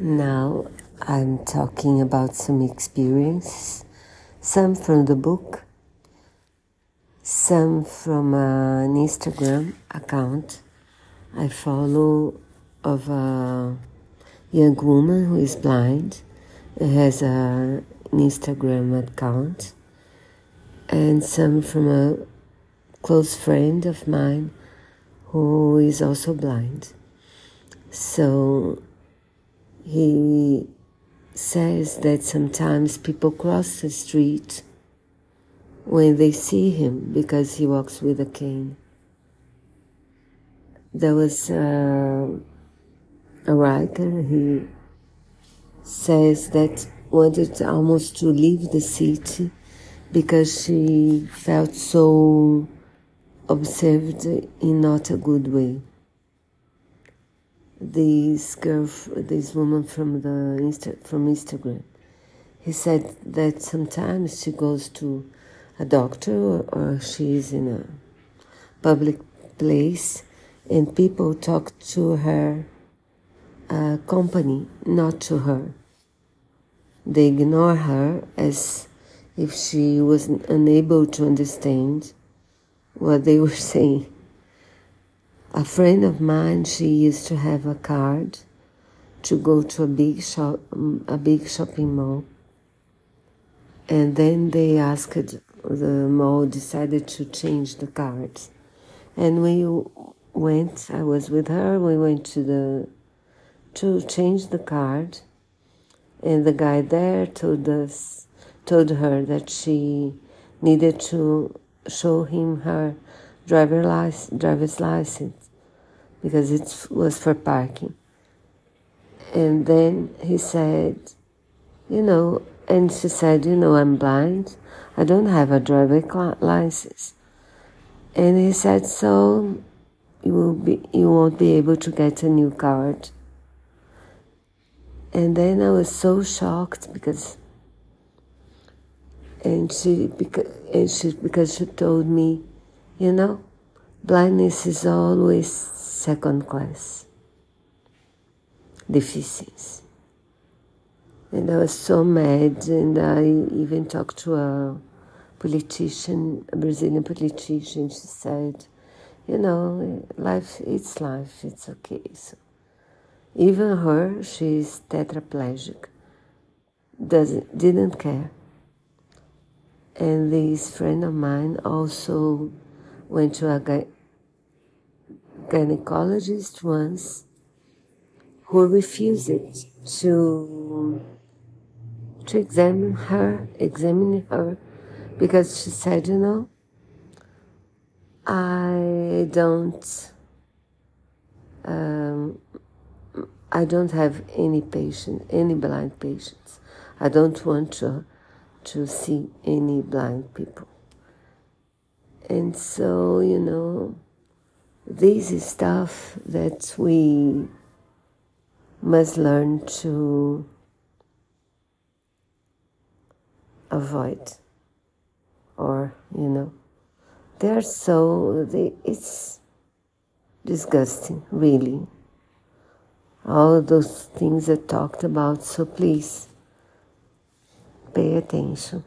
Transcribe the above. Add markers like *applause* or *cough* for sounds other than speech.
Now I'm talking about some experiences, some from the book, some from an Instagram account. I follow of a young woman who is blind, has a, an Instagram account, and some from a close friend of mine who is also blind. So he says that sometimes people cross the street when they see him because he walks with a cane. There was uh, a writer, he says that wanted almost to leave the city because she felt so observed in not a good way this girl, this woman from the Insta, from Instagram. He said that sometimes she goes to a doctor or, or she's in a public place and people talk to her uh, company, not to her. They ignore her as if she was unable to understand what they were *laughs* saying. A friend of mine, she used to have a card to go to a big shop, a big shopping mall. And then they asked, the mall decided to change the cards. And we went, I was with her, we went to the, to change the card. And the guy there told us, told her that she needed to show him her driver license, driver's license because it was for parking. And then he said, you know, and she said, you know, I'm blind. I don't have a driver license. And he said, so you will be, you won't be able to get a new card. And then I was so shocked because, and she, because, and she, because she told me, you know, blindness is always second class deficiency. And I was so mad, and I even talked to a politician, a Brazilian politician. She said, You know, life, it's life, it's okay. So even her, she's tetraplegic, doesn't, didn't care. And this friend of mine also went to a gynecologist once who refused to to examine her, examine her, because she said, you know, I don't, um, I don't have any patient, any blind patients. I don't want to to see any blind people. And so, you know, this is stuff that we must learn to avoid. Or, you know, they're so, they, it's disgusting, really. All those things I talked about, so please pay attention.